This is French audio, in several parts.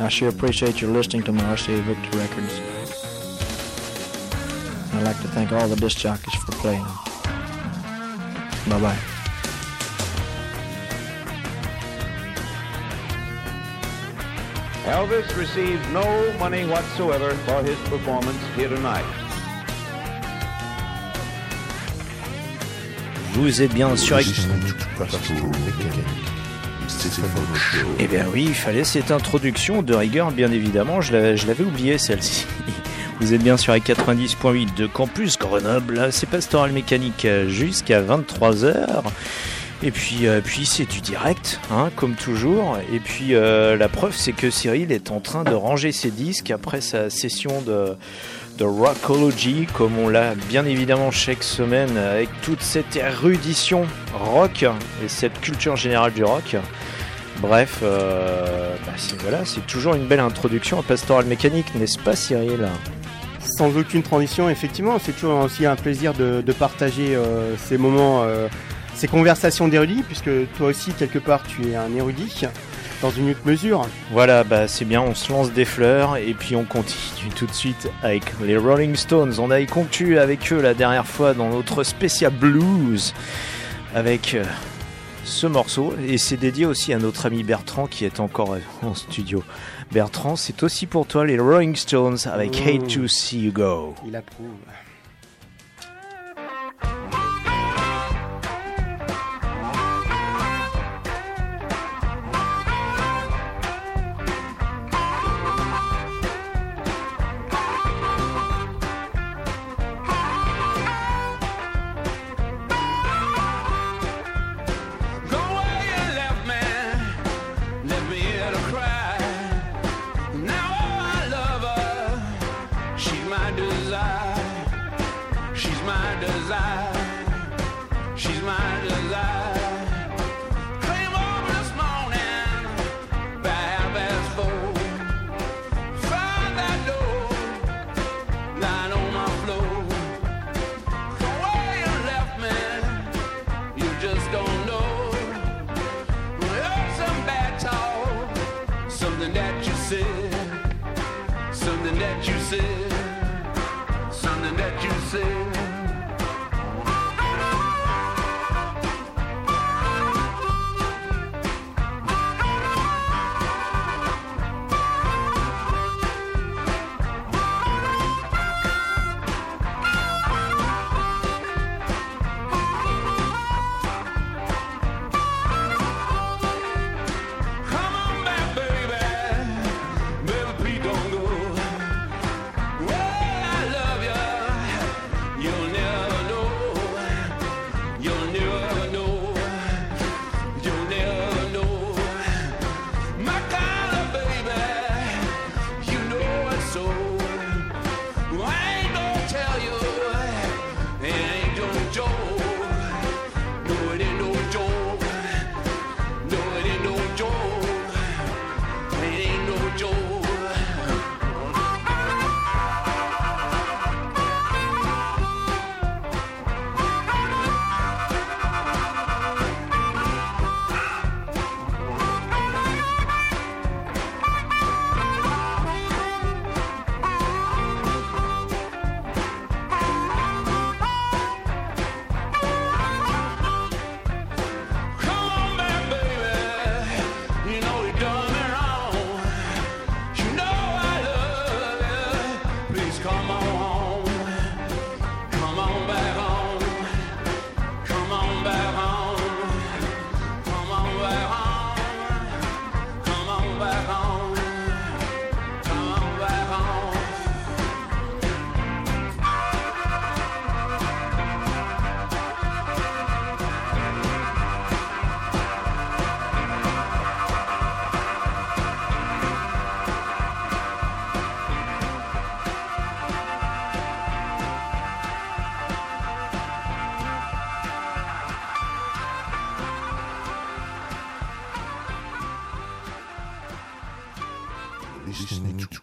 I sure appreciate your listening to my RCA Victor records. I'd like to thank all the disc jockeys for playing them. Bye bye. Elvis received no money whatsoever for his performance here tonight. Vous êtes bien sûr. Eh bien oui, il fallait cette introduction de rigueur, bien évidemment. Je l'avais je l'avais oublié celle-ci. Vous êtes bien sur les 90.8 de Campus Grenoble. C'est Pastoral Mécanique jusqu'à 23h. Et puis, euh, puis c'est du direct, hein, comme toujours. Et puis euh, la preuve, c'est que Cyril est en train de ranger ses disques après sa session de, Rockology, comme on l'a bien évidemment chaque semaine, avec toute cette érudition rock et cette culture générale du rock. Bref, euh, bah, c'est toujours une belle introduction à Pastoral Mécanique, n'est-ce pas Cyril? Sans aucune transition, effectivement, c'est toujours aussi un plaisir de, partager euh, ces moments, ces conversations d'érudits, puisque toi aussi, quelque part, tu es un érudit, dans une autre mesure. Voilà, bah c'est bien, on se lance des fleurs et puis on continue tout de suite avec les Rolling Stones. On a conclu avec eux la dernière fois dans notre spécial blues avec euh, ce morceau et c'est dédié aussi à notre ami Bertrand qui est encore euh, en studio. Bertrand, c'est aussi pour toi les Rolling Stones avec Mmh. Hate to See You Go. Il approuve.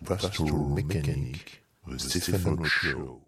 Pastoral Mechanic, the Stephen Show.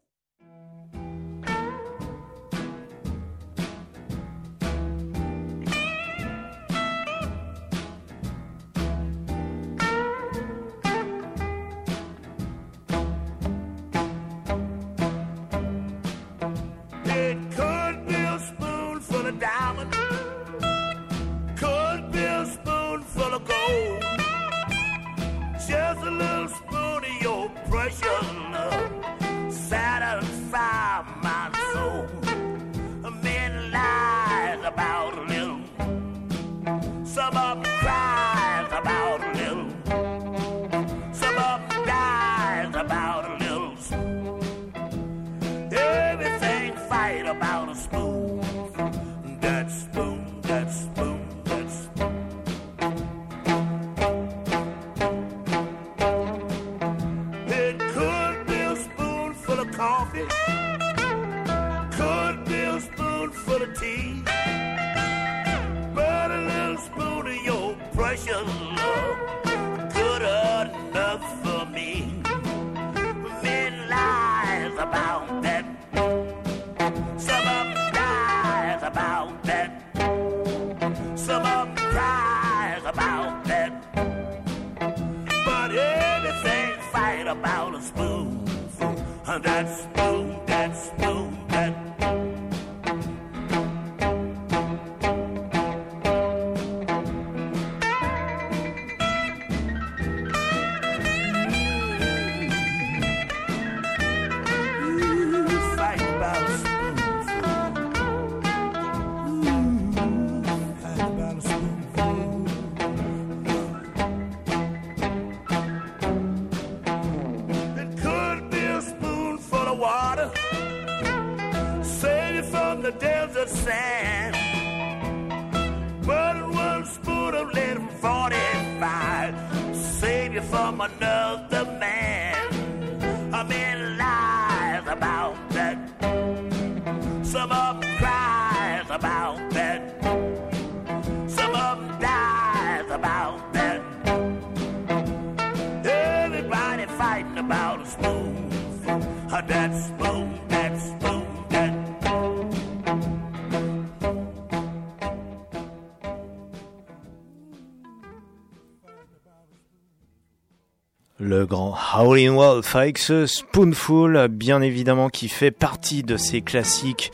Howlin' Wolf avec ce Spoonful, bien évidemment, qui fait partie de ces classiques,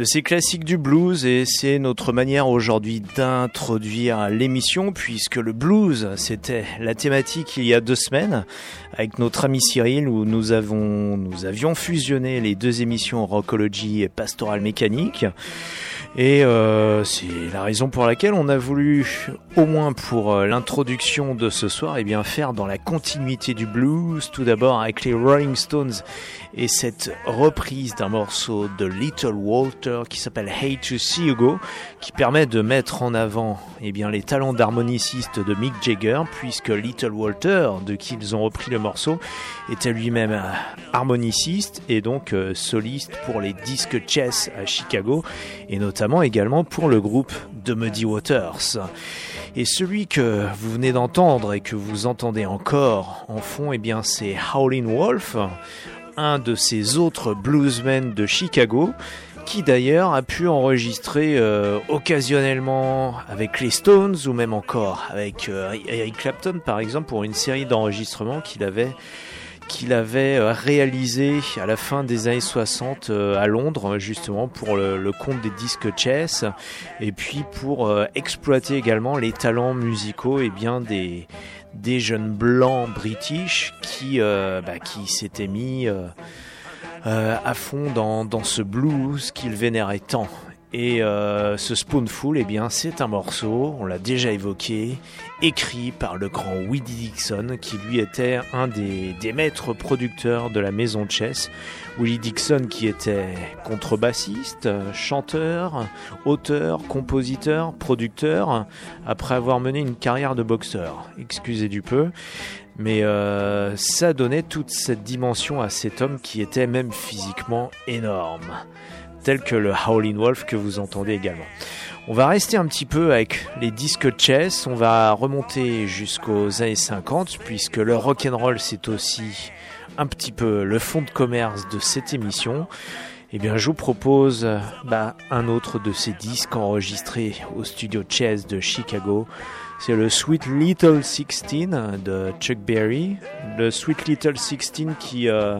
de ces classiques du blues, et c'est notre manière aujourd'hui d'introduire l'émission, puisque le blues, c'était la thématique il y a deux semaines, avec notre ami Cyril, où nous avons, nous avions fusionné les deux émissions Rockology et Pastoral Mécanique. Et euh, c'est la raison pour laquelle on a voulu, au moins pour euh, l'introduction de ce soir, et bien faire dans la continuité du blues, tout d'abord avec les Rolling Stones et cette reprise d'un morceau de Little Walter qui s'appelle Hate to See You Go, qui permet de mettre en avant eh bien, les talents d'harmoniciste de Mick Jagger, puisque Little Walter, de qui ils ont repris le morceau, était lui-même euh, harmoniciste et donc euh, soliste pour les disques chess à Chicago, et notamment également pour le groupe de Muddy Waters. Et celui que vous venez d'entendre et que vous entendez encore en fond, eh bien c'est Howlin' Wolf, un de ces autres bluesmen de Chicago, qui d'ailleurs a pu enregistrer euh, occasionnellement avec les Stones ou même encore avec euh, Eric Clapton par exemple pour une série d'enregistrements qu'il avait qu'il avait euh, réalisé à la fin des années 60 euh, à Londres justement pour le, compte des disques chess. Et puis pour exploiter également les talents musicaux et bien des des jeunes blancs british qui bah, qui s'étaient mis euh, à fond dans, dans ce blues qu'ils vénéraient tant. Et euh, ce Spoonful, eh bien, c'est un morceau, on l'a déjà évoqué, écrit par le grand Willie Dixon, qui lui était un des, des maîtres producteurs de la maison de Chess. Willie Dixon qui était contrebassiste, chanteur, auteur, compositeur, producteur, après avoir mené une carrière de boxeur. Excusez du peu. Mais euh, ça donnait toute cette dimension à cet homme qui était même physiquement énorme tel que le Howlin' Wolf que vous entendez également. On va rester un petit peu avec les disques chess, on va remonter jusqu'aux années 50 puisque le rock and roll c'est aussi un petit peu le fond de commerce de cette émission. Eh bien, je vous propose bah, un autre de ces disques enregistrés au studio Chess de Chicago. C'est le Sweet Little Sixteen de Chuck Berry. Le Sweet Little Sixteen qui, euh,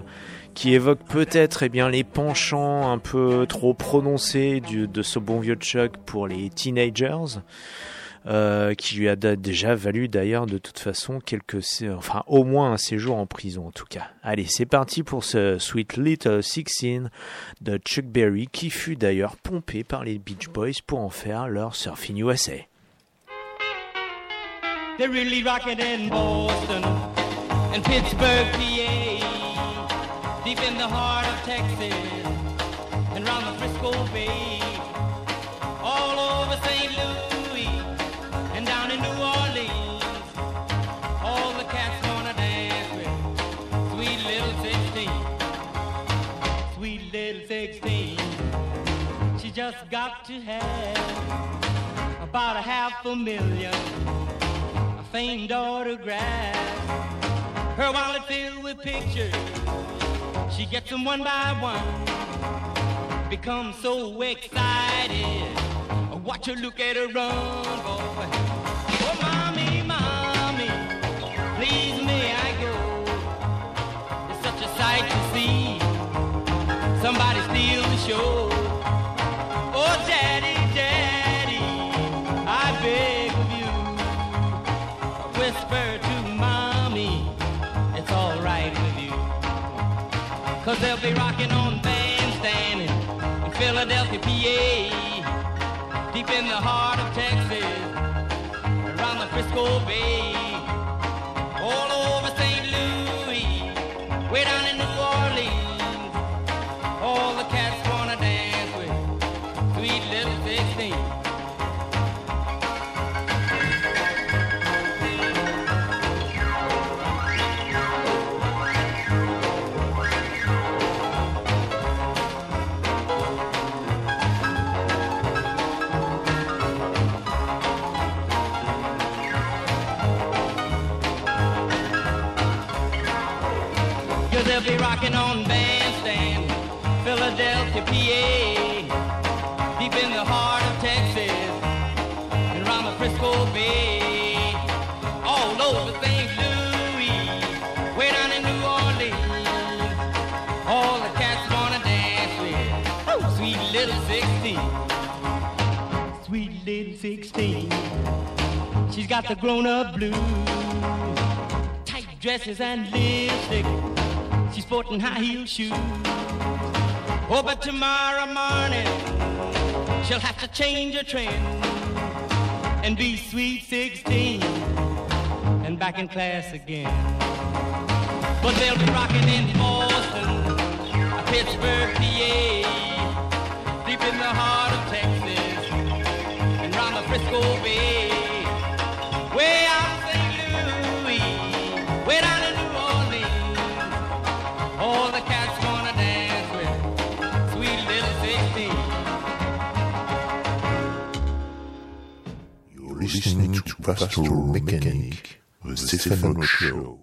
qui évoque peut-être eh les penchants un peu trop prononcés de ce bon vieux Chuck pour les teenagers. Euh, qui lui a déjà valu d'ailleurs de toute façon quelques, enfin au moins un séjour en prison en tout cas. Allez, c'est parti pour ce Sweet Little Sixteen de Chuck Berry qui fut d'ailleurs pompé par les Beach Boys pour en faire leur Surfing USA. They're really rocking in Boston and Pittsburgh, PA, deep in the heart of Texas and round the Frisco Bay, all over St. Louis and down in New Orleans. All the cats wanna dance with sweet little 16, sweet little 16. She just got to have about a half a million famed autograph. Her wallet filled with pictures. She gets them one by one. Becomes so excited. Watch her look at her run, boy. Oh, mommy, mommy, please may I go? It's such a sight to see. Somebody steal the show. Oh, daddy, daddy, I beg Cause they'll be rocking on bandstand in, in Philadelphia, PA, deep in the heart of Texas, around the Frisco Bay, all over St. Louis, way down in New Orleans. All the they'll be rocking on bandstand, Philadelphia, PA, deep in the heart of Texas, and around the Frisco Bay, all St. Louis, way down in New Orleans. All the cats wanna dance with sweet little 16, sweet little 16. She's got the grown-up blues, tight dresses and lipstick. Sporting high heel shoes. Oh, but tomorrow morning she'll have to change her trend and be sweet 16 and back in class again. But they'll be rocking in Boston, Pittsburgh, PA, deep in the heart of Texas and round the Frisco Bay. Listening to Pastoral Mechanic, the Stefano Show.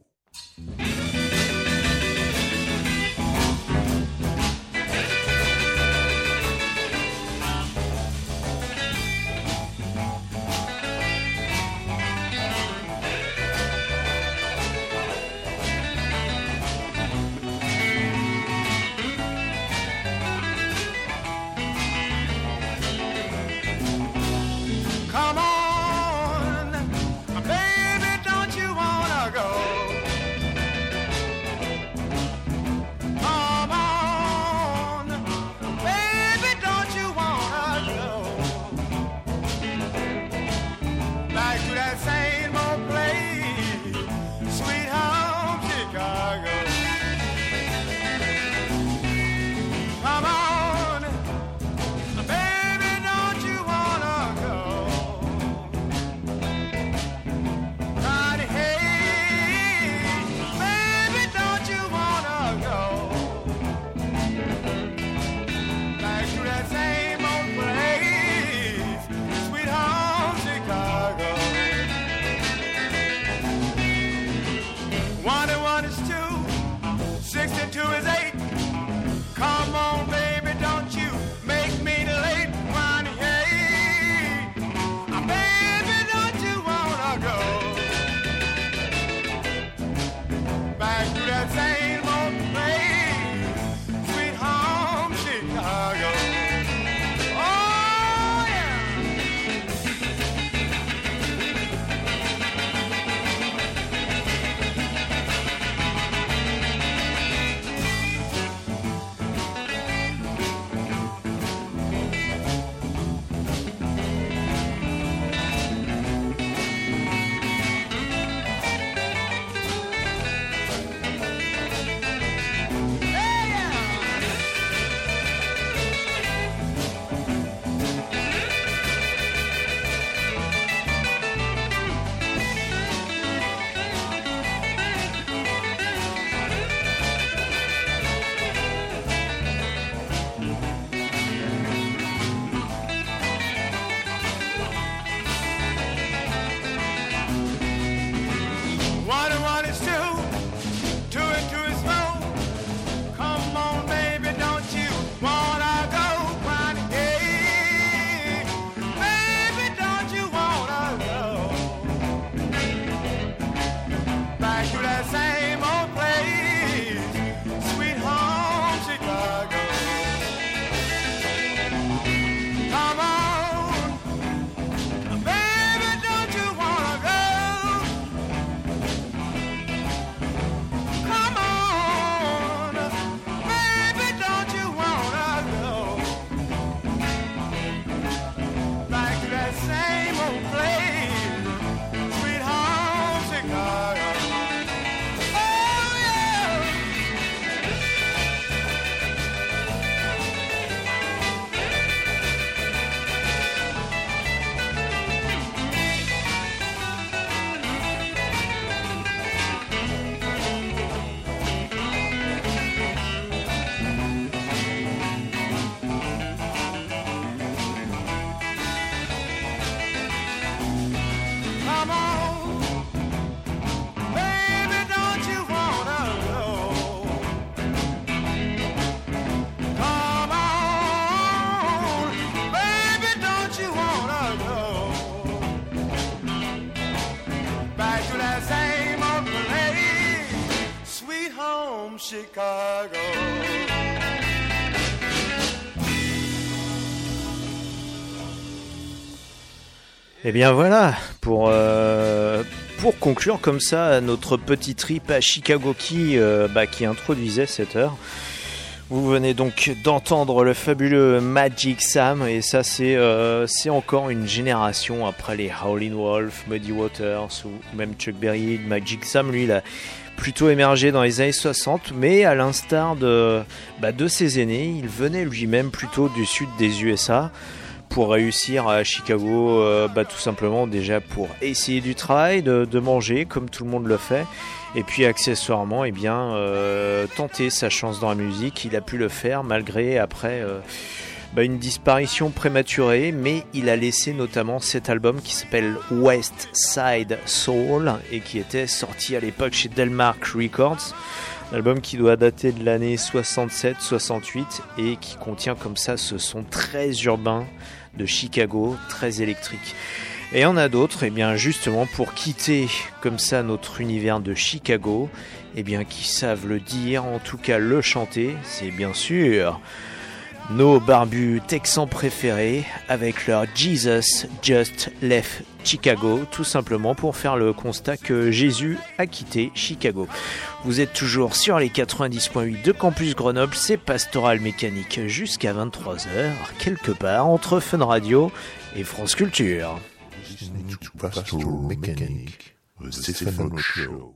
Et Eh bien voilà, pour, euh, pour conclure comme ça notre petit trip à Chicago qui, euh, bah, qui introduisait cette heure. Vous venez donc d'entendre le fabuleux Magic Sam et ça c'est euh, c'est encore une génération après les Howlin' Wolf, Muddy Waters ou même Chuck Berry. Magic Sam lui il a plutôt émergé dans les années 60 mais à l'instar de, bah, de ses aînés il venait lui-même plutôt du sud des USA pour réussir à Chicago, euh, bah, tout simplement déjà pour essayer du travail, de, manger comme tout le monde le fait, et puis accessoirement, eh bien, euh, tenter sa chance dans la musique. Il a pu le faire malgré après euh, bah, une disparition prématurée, mais il a laissé notamment cet album qui s'appelle West Side Soul et qui était sorti à l'époque chez Delmark Records. Un album qui doit dater de l'année 67-68 et qui contient comme ça ce son très urbain de Chicago, très électrique. Et on a d'autres, et bien justement pour quitter comme ça notre univers de Chicago, et bien qui savent le dire, en tout cas le chanter, c'est bien sûr nos barbus texans préférés avec leur Jesus Just Left Chicago, tout simplement pour faire le constat que Jésus a quitté Chicago. Vous êtes toujours sur les 90.8 de Campus Grenoble, c'est Pastoral Mécanique jusqu'à 23h, quelque part entre Fun Radio et France Culture. Pastoral Show.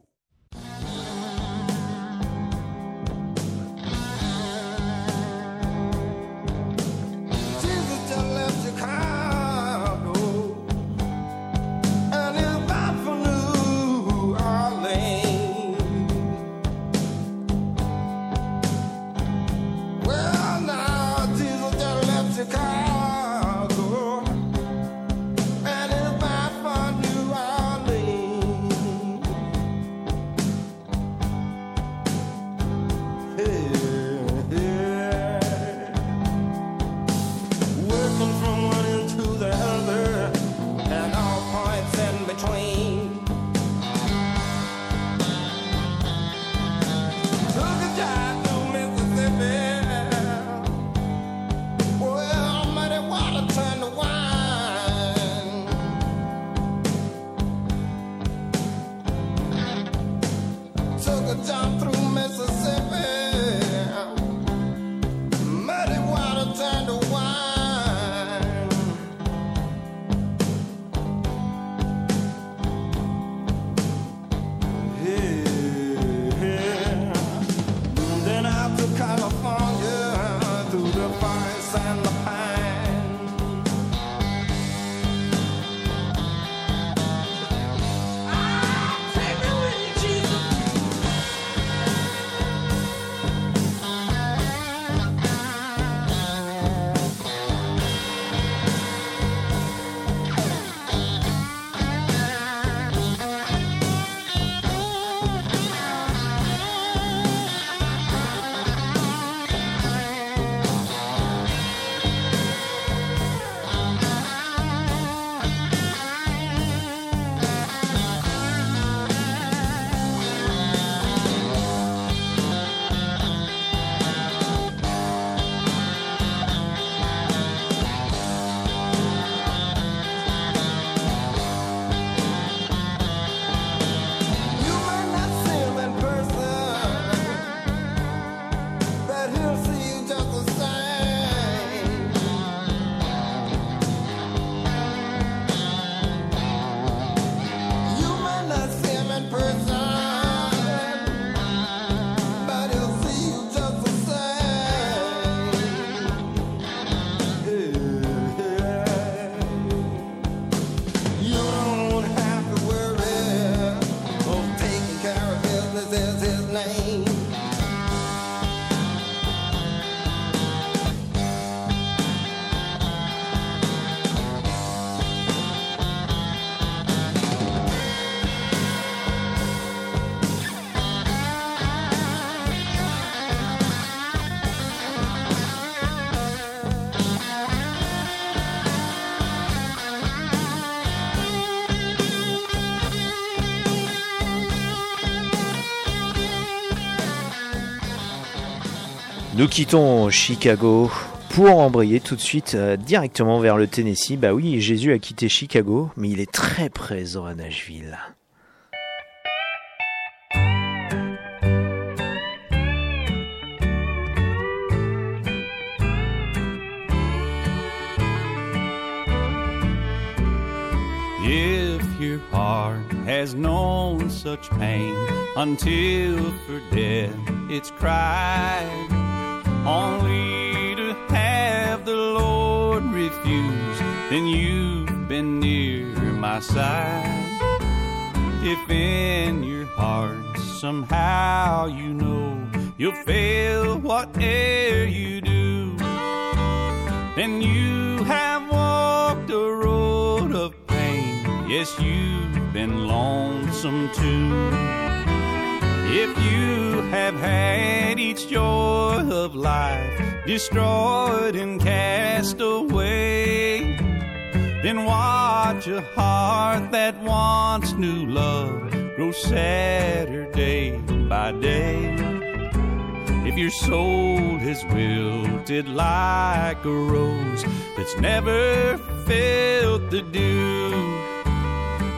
Nous quittons Chicago pour embrayer tout de suite euh, directement vers le Tennessee. Bah oui, Jésus a quitté Chicago, mais il est très présent à Nashville. Only to have the Lord refuse, then you've been near my side. If in your heart somehow you know you'll fail whatever you do, then you have walked a road of pain. Yes, you've been lonesome too. If you have had each joy of life destroyed and cast away, then watch a heart that once knew love grow sadder day by day. If your soul has wilted like a rose that's never felt the dew,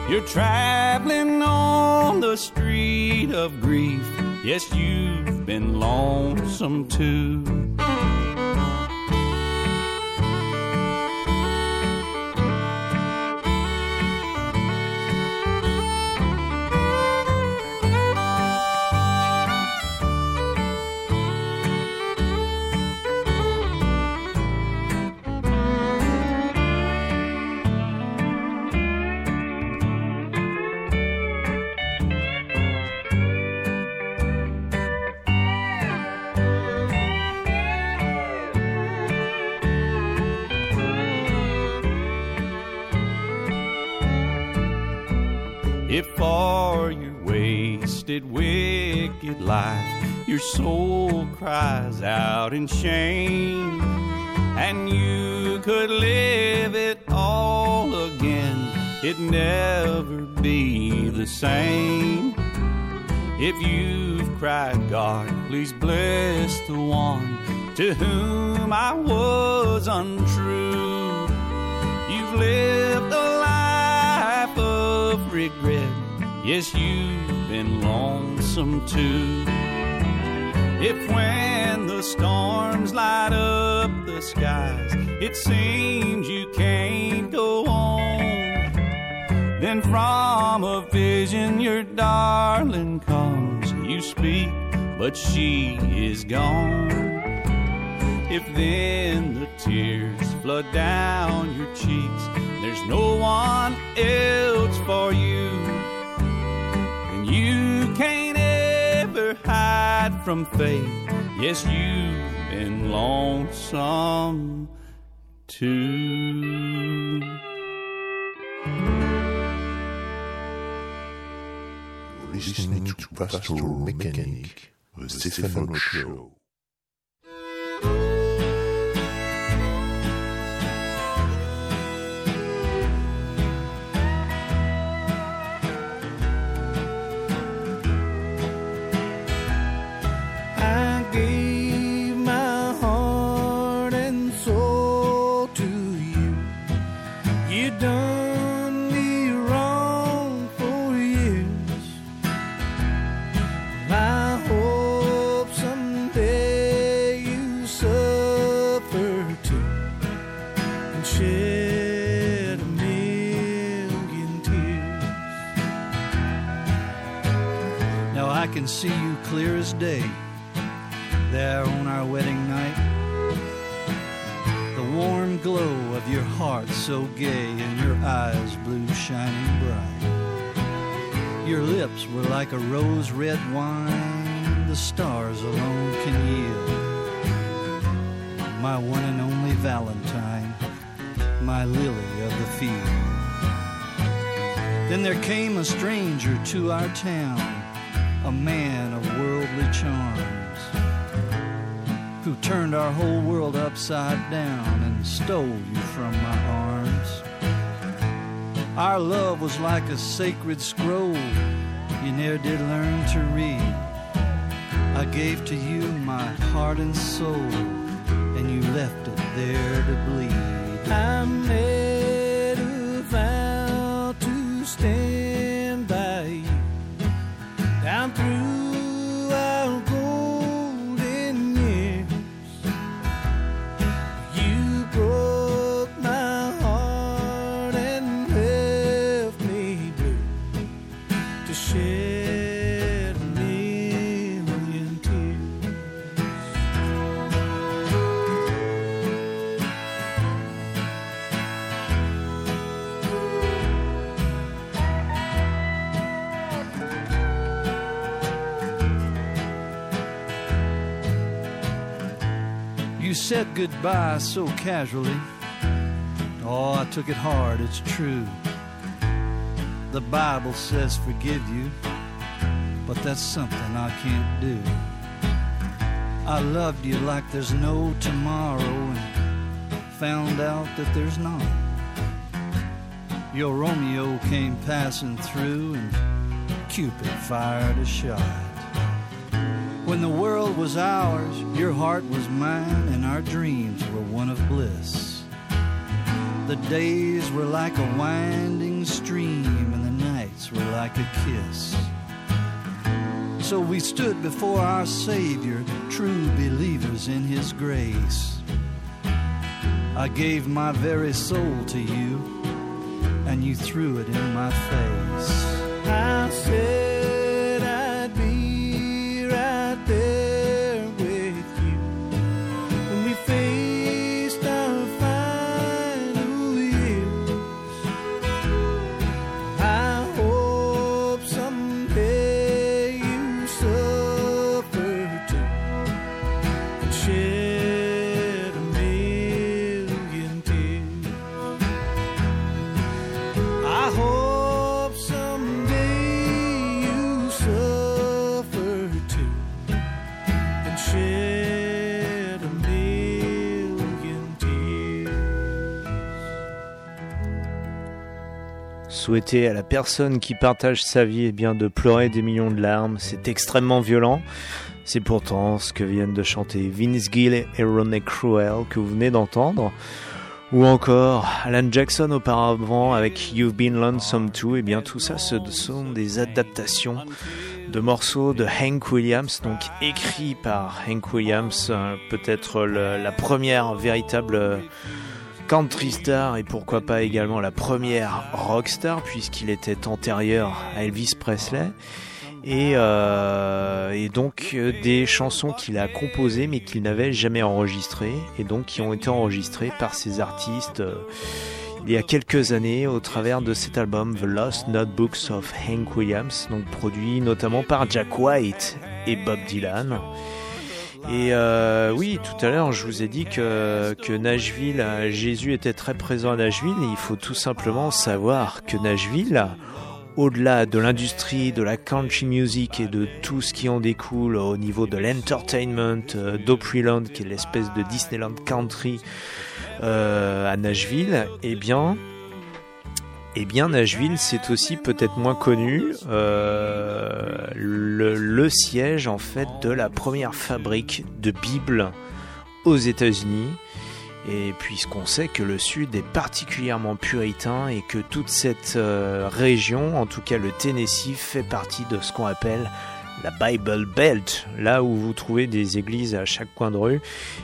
you're traveling on the street of grief. Yes, you've been lonesome too. For your wasted, wicked life your soul cries out in shame, and you could live it all again, it'd never be the same. If you've cried, God, please bless the one to whom I was untrue. You've lived a life of regret. Yes, you've been lonesome too. If when the storms light up the skies, it seems you can't go on, then from a vision your darling comes. You speak, but she is gone. If then the tears flood down your cheeks, there's no one else for you. You can't ever hide from fate. Yes, you've been lonesome too. Listening to Pastoral Mechanic, the Stefano Show. Can see you clear as day there on our wedding night. The warm glow of your heart so gay and your eyes blue shining bright. Your lips were like a rose red wine the stars alone can yield. My one and only Valentine, my lily of the field. Then there came a stranger to our town, a man of worldly charms who turned our whole world upside down and stole you from my arms. Our love was like a sacred scroll you ne'er did learn to read. I gave to you my heart and soul, and you left it there to bleed. I made goodbye so casually. Oh, I took it hard, it's true. The Bible says forgive you, but that's something I can't do. I loved you like there's no tomorrow and found out that there's not. Your Romeo came passing through and Cupid fired a shot. When the world was ours, your heart was mine, and our dreams were one of bliss. The days were like a winding stream, and the nights were like a kiss. So we stood before our Savior, true believers in His grace. I gave my very soul to you, and you threw it in my face. Souhaiter à la personne qui partage sa vie eh bien, de pleurer des millions de larmes, c'est extrêmement violent. C'est pourtant ce que viennent de chanter Vince Gill et Ronnie Cruel que vous venez d'entendre. Ou encore Alan Jackson auparavant avec You've Been Lonesome Too. Et bien tout ça, ce sont des adaptations de morceaux de Hank Williams, donc écrits par Hank Williams, euh, peut-être la première véritable country star et pourquoi pas également la première rock star puisqu'il était antérieur à Elvis Presley. Et, euh, donc euh, des chansons qu'il a composées mais qu'il n'avait jamais enregistrées et donc qui ont été enregistrées par ces artistes euh, il y a quelques années au travers de cet album The Lost Notebooks of Hank Williams, donc produit notamment par Jack White et Bob Dylan. Et euh, oui, tout à l'heure, je vous ai dit que, que Nashville, Jésus était très présent à Nashville, il faut tout simplement savoir que Nashville, au-delà de l'industrie, de la country music et de tout ce qui en découle au niveau de l'entertainment, euh, d'Opryland, qui est l'espèce de Disneyland country euh, à Nashville, eh bien, eh bien, Nashville, c'est aussi peut-être moins connu, euh, le, siège en fait de la première fabrique de Bibles aux États-Unis. Et puisqu'on sait que le Sud est particulièrement puritain et que toute cette euh, région, en tout cas le Tennessee, fait partie de ce qu'on appelle la Bible Belt, là où vous trouvez des églises à chaque coin de rue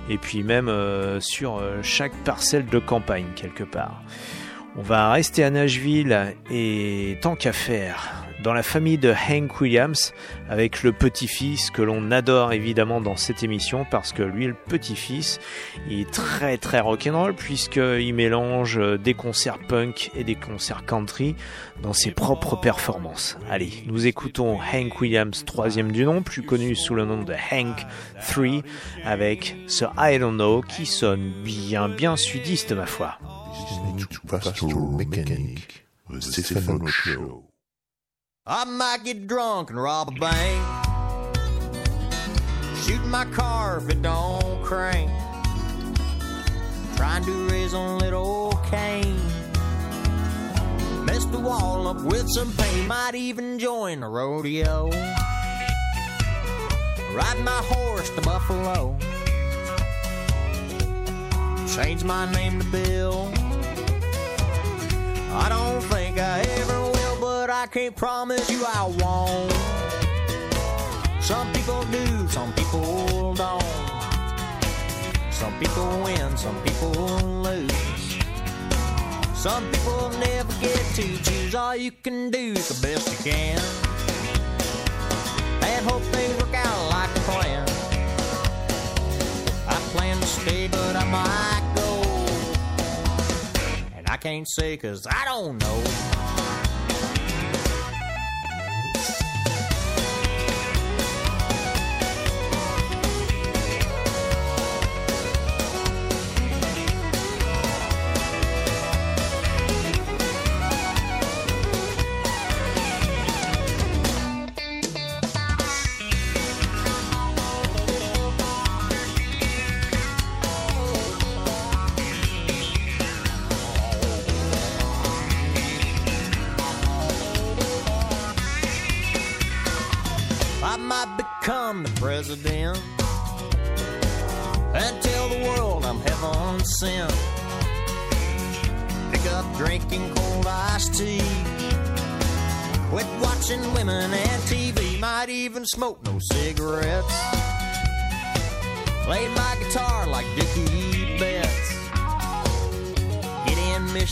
et puis même euh, sur chaque parcelle de campagne quelque part. On va rester à Nashville et tant qu'à faire, dans la famille de Hank Williams, avec le petit-fils que l'on adore évidemment dans cette émission parce que lui, le petit-fils, il est très très rock'n'roll puisqu'il mélange des concerts punk et des concerts country dans ses propres performances. Allez, nous écoutons Hank Williams, troisième du nom, plus connu sous le nom de Hank 3, avec ce I Don't Know qui sonne bien bien sudiste ma foi. Listening to Pastoral Mechanic, the Stephen Show. I might get drunk and rob a bank. Shoot my car if it don't crank. Trying to raise on little cane. Mess the wall up with some paint. Might even join a rodeo. Ride my horse to Buffalo. Change my name to Bill. I don't think I ever will, but I can't promise you I won't. Some people do, some people don't. Some people win, some people lose. Some people never get to choose. All you can do is the best you can. Can't say cause I don't know.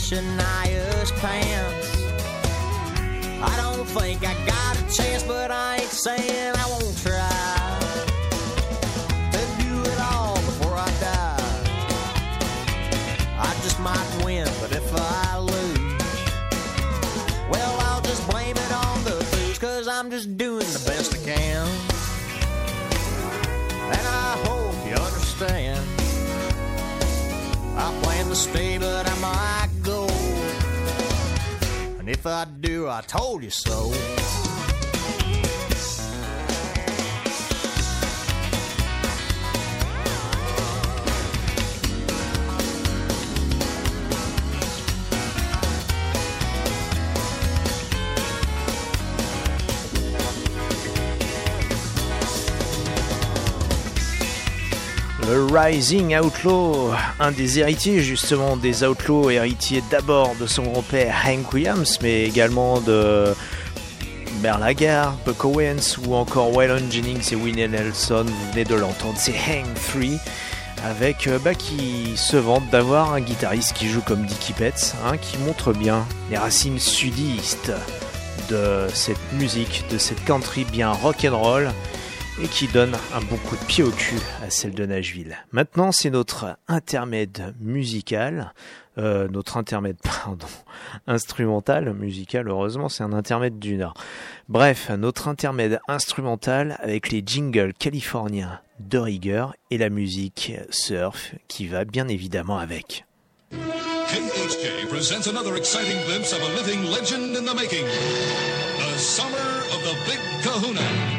Shania's pants. I do, I told you so. Rising Outlaw, un des héritiers justement des Outlaws, héritier d'abord de son grand-père Hank Williams, mais également de Berlagar, Buck Owens ou encore Waylon Jennings et Winnie Nelson, vous venez de l'entendre, c'est Hank 3 avec euh, bah, qui se vante d'avoir un guitariste qui joue comme Dickie Petts, hein, qui montre bien les racines sudistes de cette musique, de cette country bien rock and roll et qui donne un bon coup de pied au cul à celle de Nashville. Maintenant, c'est notre intermède musical, euh, notre intermède, pardon, instrumental, musical, heureusement, c'est un intermède du Nord. Bref, notre intermède instrumental avec les jingles californiens de rigueur et la musique surf qui va bien évidemment avec. KHJ presents another exciting glimpse of a living legend in the making. The summer of the. Big Kahuna!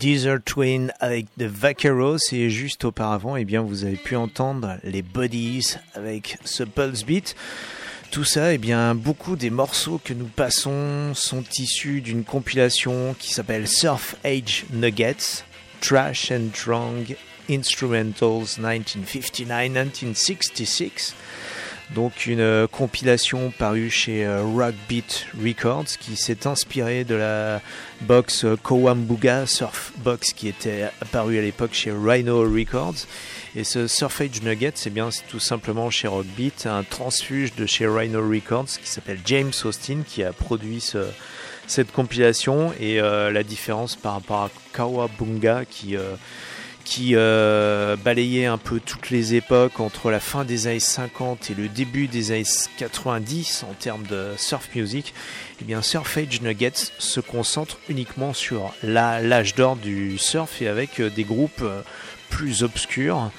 Desert Twin avec The Vaqueros et juste auparavant, eh bien, vous avez pu entendre les Bodies avec ce Pulse Beat. Tout ça, eh bien, beaucoup des morceaux que nous passons sont issus d'une compilation qui s'appelle Surf Age Nuggets, Trash and Drunk Instrumentals 1959-1966. Donc une euh, compilation parue chez euh, Rock Beat Records qui s'est inspirée de la box euh, Kowambuga Surf Box qui était apparue à l'époque chez Rhino Records. Et ce Surf Age Nugget, c'est bien tout simplement chez Rock Beat, un transfuge de chez Rhino Records qui s'appelle James Austin qui a produit ce, cette compilation. Et la différence par rapport à Kawabunga qui... qui euh, balayait un peu toutes les époques entre la fin des années 50 et le début des années 90 en termes de surf music, eh bien Surf Age Nuggets se concentre uniquement sur l'âge d'or du surf et avec euh, des groupes euh, plus obscurs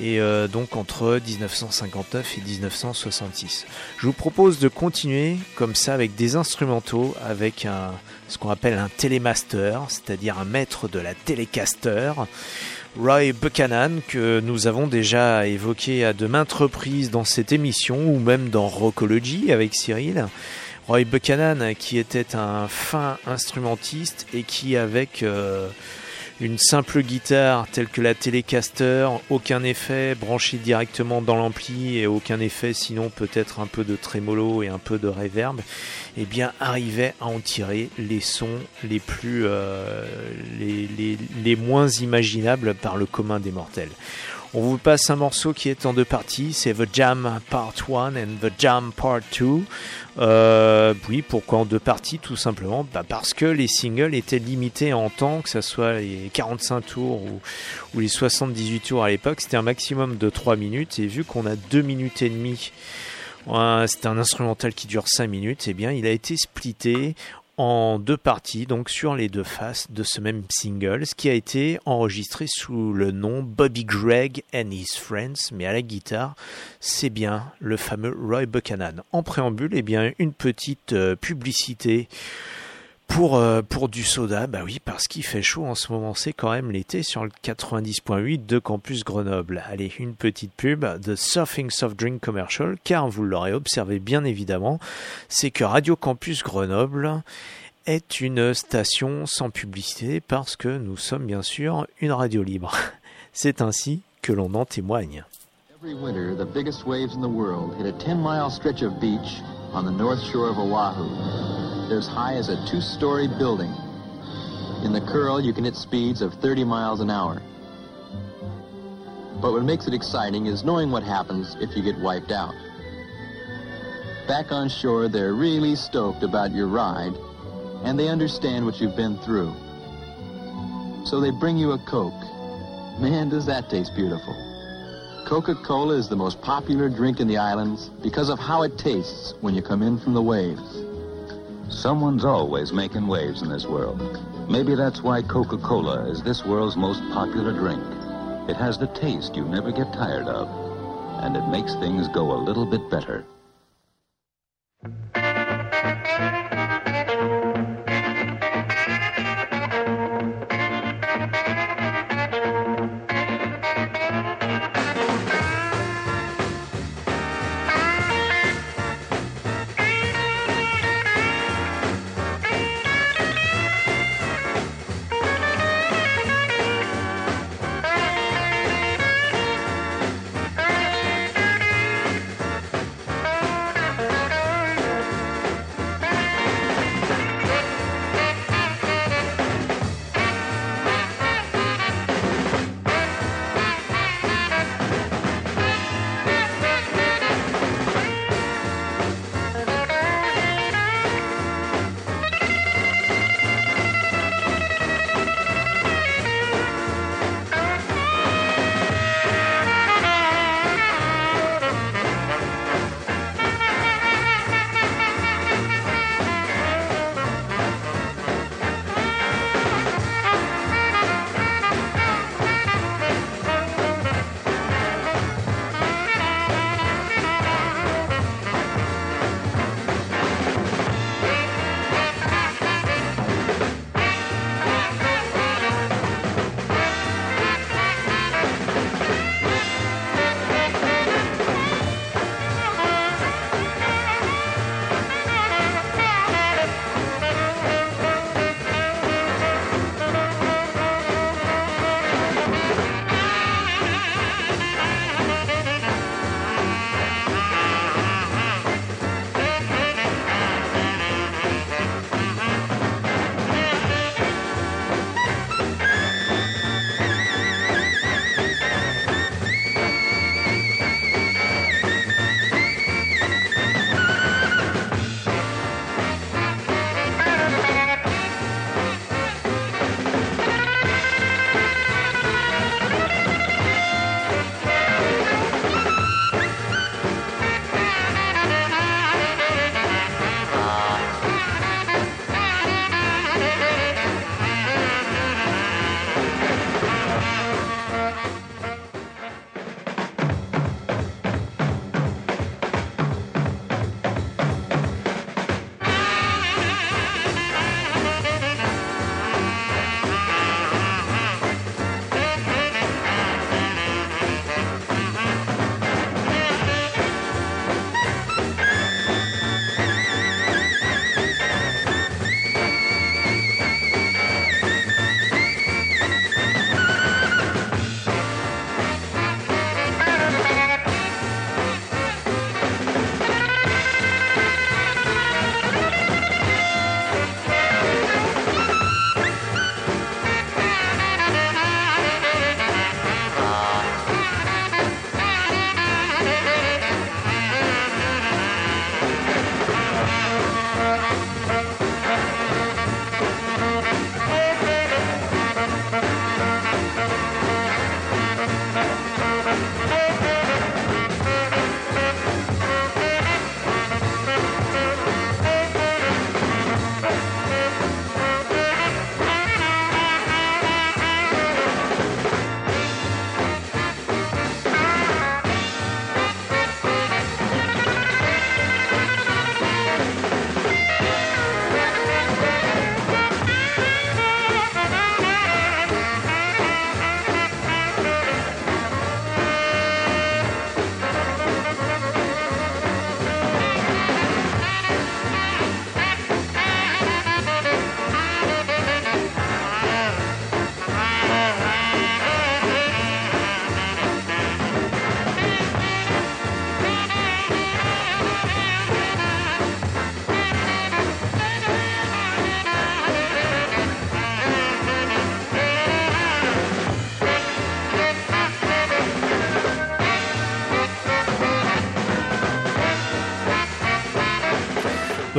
et donc entre 1959 et 1966. Je vous propose de continuer comme ça avec des instrumentaux, avec un, ce qu'on appelle un télémaster, c'est-à-dire un maître de la télécaster. Roy Buchanan, que nous avons déjà évoqué à de maintes reprises dans cette émission ou même dans Rockology avec Cyril. Roy Buchanan, qui était un fin instrumentiste et qui, avec euh, une simple guitare telle que la Telecaster, aucun effet branché directement dans l'ampli et aucun effet sinon peut-être un peu de trémolo et un peu de reverb, eh bien arrivait à en tirer les sons les plus euh, les, moins imaginables par le commun des mortels. On vous passe un morceau qui est en deux parties, c'est The Jam Part 1 and The Jam Part 2. Euh, oui, pourquoi en deux parties Tout simplement? Bah parce que les singles étaient limités en temps, que ce soit les 45 tours ou, les 78 tours à l'époque, c'était un maximum de 3 minutes, et vu qu'on a 2 minutes et demie, c'est un instrumental qui dure 5 minutes, et bien il a été splitté en deux parties, donc sur les deux faces de ce même single, ce qui a été enregistré sous le nom Bobby Gregg and His Friends, mais à la guitare, c'est bien le fameux Roy Buchanan. En préambule, eh bien une petite euh, publicité pour, euh, pour du soda, bah oui, parce qu'il fait chaud en ce moment, c'est quand même l'été sur le 90.8 de Campus Grenoble. Allez, une petite pub de Surfing Soft Drink Commercial, car vous l'aurez observé bien évidemment, c'est que Radio Campus Grenoble est une station sans publicité parce que nous sommes bien sûr une radio libre. C'est ainsi que l'on en témoigne. Every winter, the biggest waves in the world hit a 10 mile stretch of beach on the north shore of Oahu. They're as high as a two story building. In the curl, you can hit speeds of 30 miles an hour. But what makes it exciting is knowing what happens if you get wiped out. Back on shore, they're really stoked about your ride, and they understand what you've been through. So they bring you a Coke. Man, does that taste beautiful. Coca-Cola is the most popular drink in the islands because of how it tastes when you come in from the waves. Someone's always making waves in this world. Maybe that's why Coca-Cola is this world's most popular drink. It has the taste you never get tired of, and it makes things go a little bit better.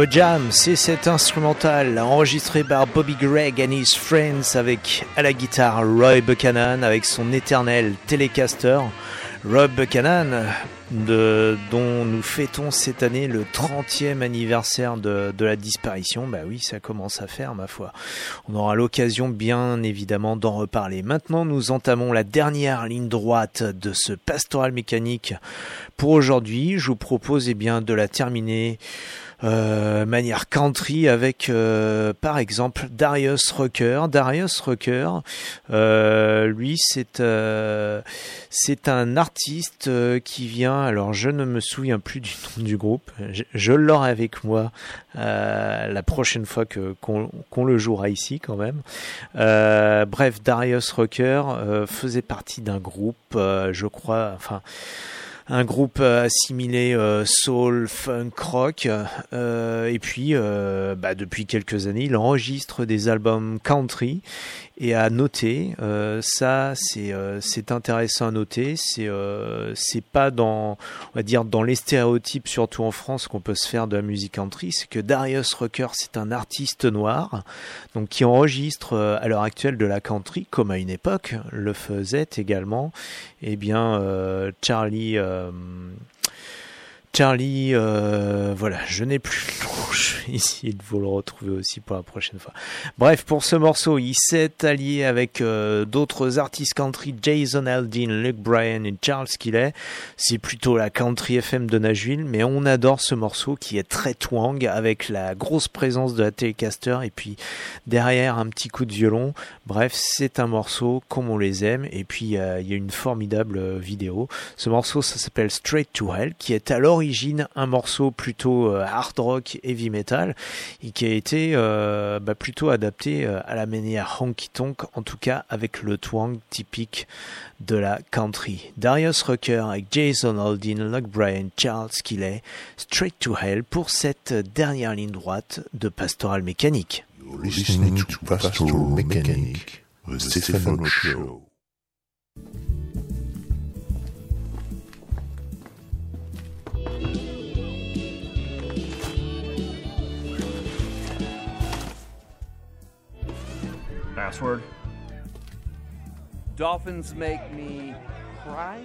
Jam, c'est cet instrumental enregistré par Bobby Gregg and his friends avec à la guitare Roy Buchanan avec son éternel Telecaster. Roy Buchanan, de, dont nous fêtons cette année le 30e anniversaire de, de, la disparition. Bah oui, ça commence à faire, ma foi. On aura l'occasion, bien évidemment, d'en reparler. Maintenant, nous entamons la dernière ligne droite de ce pastoral mécanique pour aujourd'hui. Je vous propose, eh bien, de la terminer euh, manière country avec euh, par exemple Darius Rucker. Darius Rucker, euh, lui c'est euh, c'est un artiste euh, qui vient. Alors je ne me souviens plus du nom du groupe. Je, l'aurai avec moi la prochaine fois que qu'on qu'on le jouera ici quand même. bref, Darius Rucker faisait partie d'un groupe, je crois. Enfin un groupe assimilé euh, soul, funk, rock. Euh, et puis, euh, bah, depuis quelques années, il enregistre des albums country. Et à noter, euh, ça c'est euh, c'est intéressant à noter, c'est euh, c'est pas dans on va dire dans les stéréotypes surtout en France qu'on peut se faire de la musique country, c'est que Darius Rucker c'est un artiste noir donc qui enregistre à l'heure actuelle de la country comme à une époque le faisait également. Eh bien Charlie Charlie, euh, voilà, je n'ai plus je essayer de vous le retrouver aussi pour la prochaine fois. Bref, pour ce morceau, il s'est allié avec euh, d'autres artistes country, Jason Aldean, Luke Bryan et Charles Killet. C'est plutôt la country FM de Nashville, mais on adore ce morceau qui est très twang avec la grosse présence de la Telecaster et puis derrière un petit coup de violon. Bref, c'est un morceau comme on les aime et puis euh, il y a une formidable vidéo. Ce morceau, ça s'appelle Straight to Hell, qui est à l'origine un morceau plutôt euh, hard rock, heavy metal, et qui a été euh, bah, plutôt adapté euh, à la manière honky tonk, en tout cas avec le twang typique de la country. Darius Rucker avec Jason Aldean, Luke Bryan, Charles Kiley, Straight to Hell pour cette dernière ligne droite de Pastoral Mécanique. Password. Dolphins make me cry.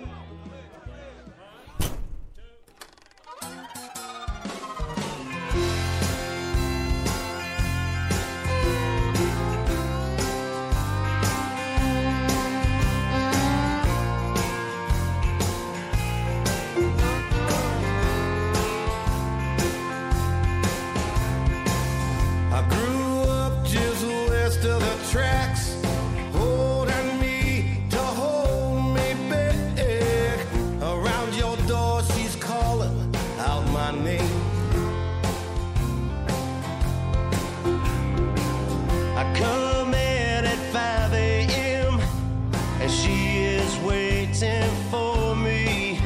She is waiting for me.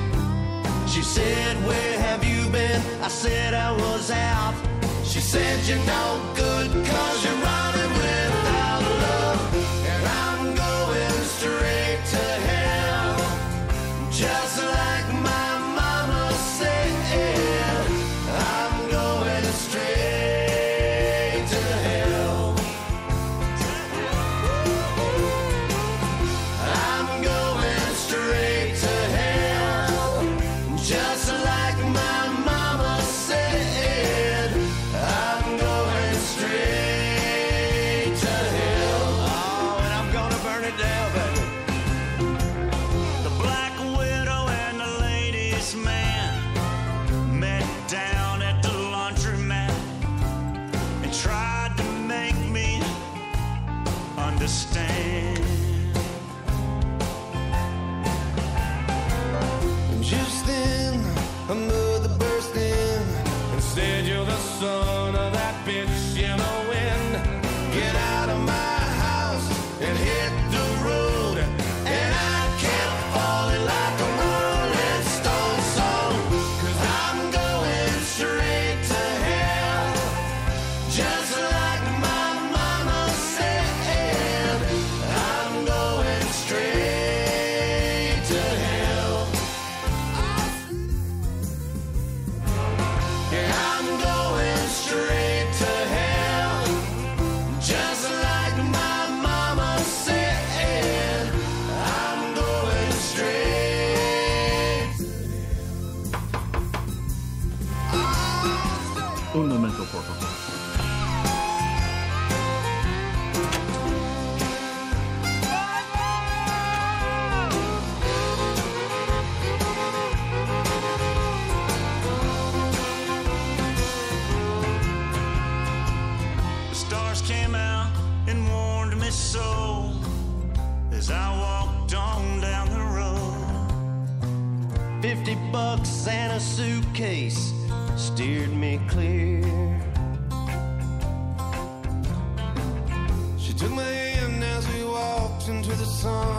She said, Where have you been? I said, I was out. She said, You're no good Fifty bucks and a suitcase steered me clear. She took my hand as we walked into the sun.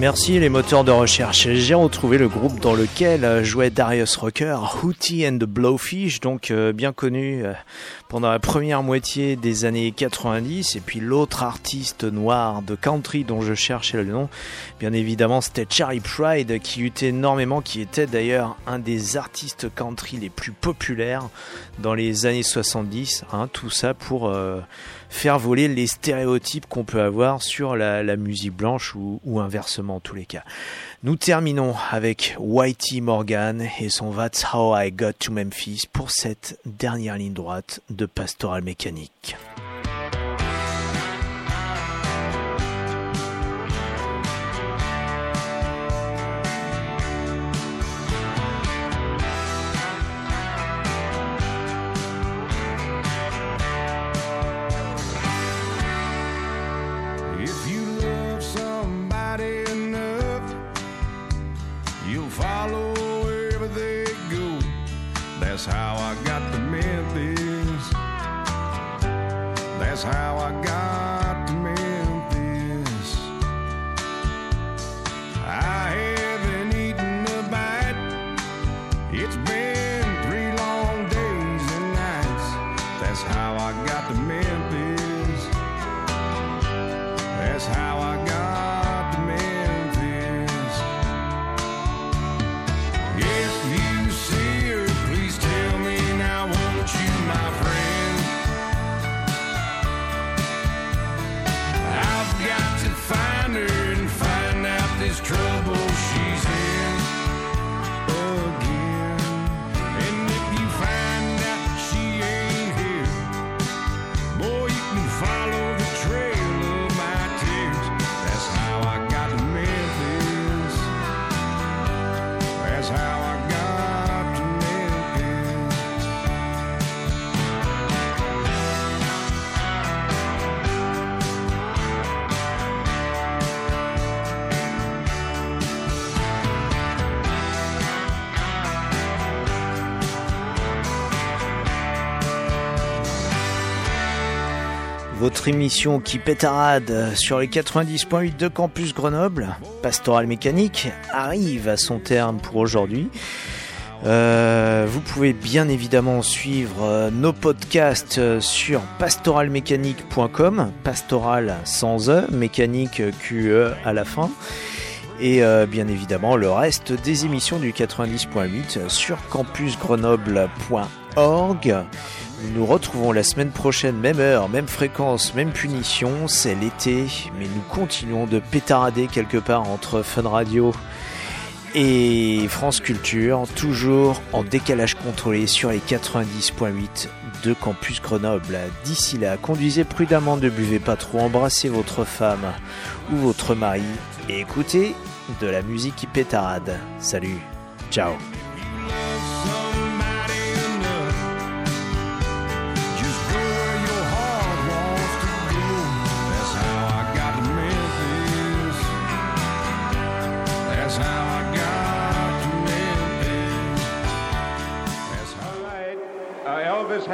Merci les moteurs de recherche. J'ai retrouvé le groupe dans lequel jouait Darius Rucker, Hootie and the Blowfish, donc euh, bien connu euh, pendant la première moitié des années 90. Et puis l'autre artiste noir de country dont je cherchais le nom, bien évidemment, c'était Charlie Pride, qui eut énormément, qui était d'ailleurs un des artistes country les plus populaires dans les années 70. Hein, tout ça pour euh, faire voler les stéréotypes qu'on peut avoir sur la, musique blanche ou, ou inversement en tous les cas. Nous terminons avec Whitey Morgan et son That's How I Got to Memphis pour cette dernière ligne droite de Pastoral Mécanique. Votre émission qui pétarade sur les 90.8 de Campus Grenoble, Pastoral Mécanique, arrive à son terme pour aujourd'hui. Euh, vous pouvez bien évidemment suivre euh, nos podcasts euh, sur pastoralmécanique.com, pastoral sans E, mécanique QE à la fin, et bien évidemment le reste des émissions du 90.8 sur campusgrenoble.org. Nous nous retrouvons la semaine prochaine, même heure, même fréquence, même punition. C'est l'été, mais nous continuons de pétarader quelque part entre Fun Radio et France Culture, toujours en décalage contrôlé sur les 90.8 de Campus Grenoble. D'ici là, conduisez prudemment, ne buvez pas trop, embrassez votre femme ou votre mari et écoutez de la musique qui pétarade. Salut, ciao.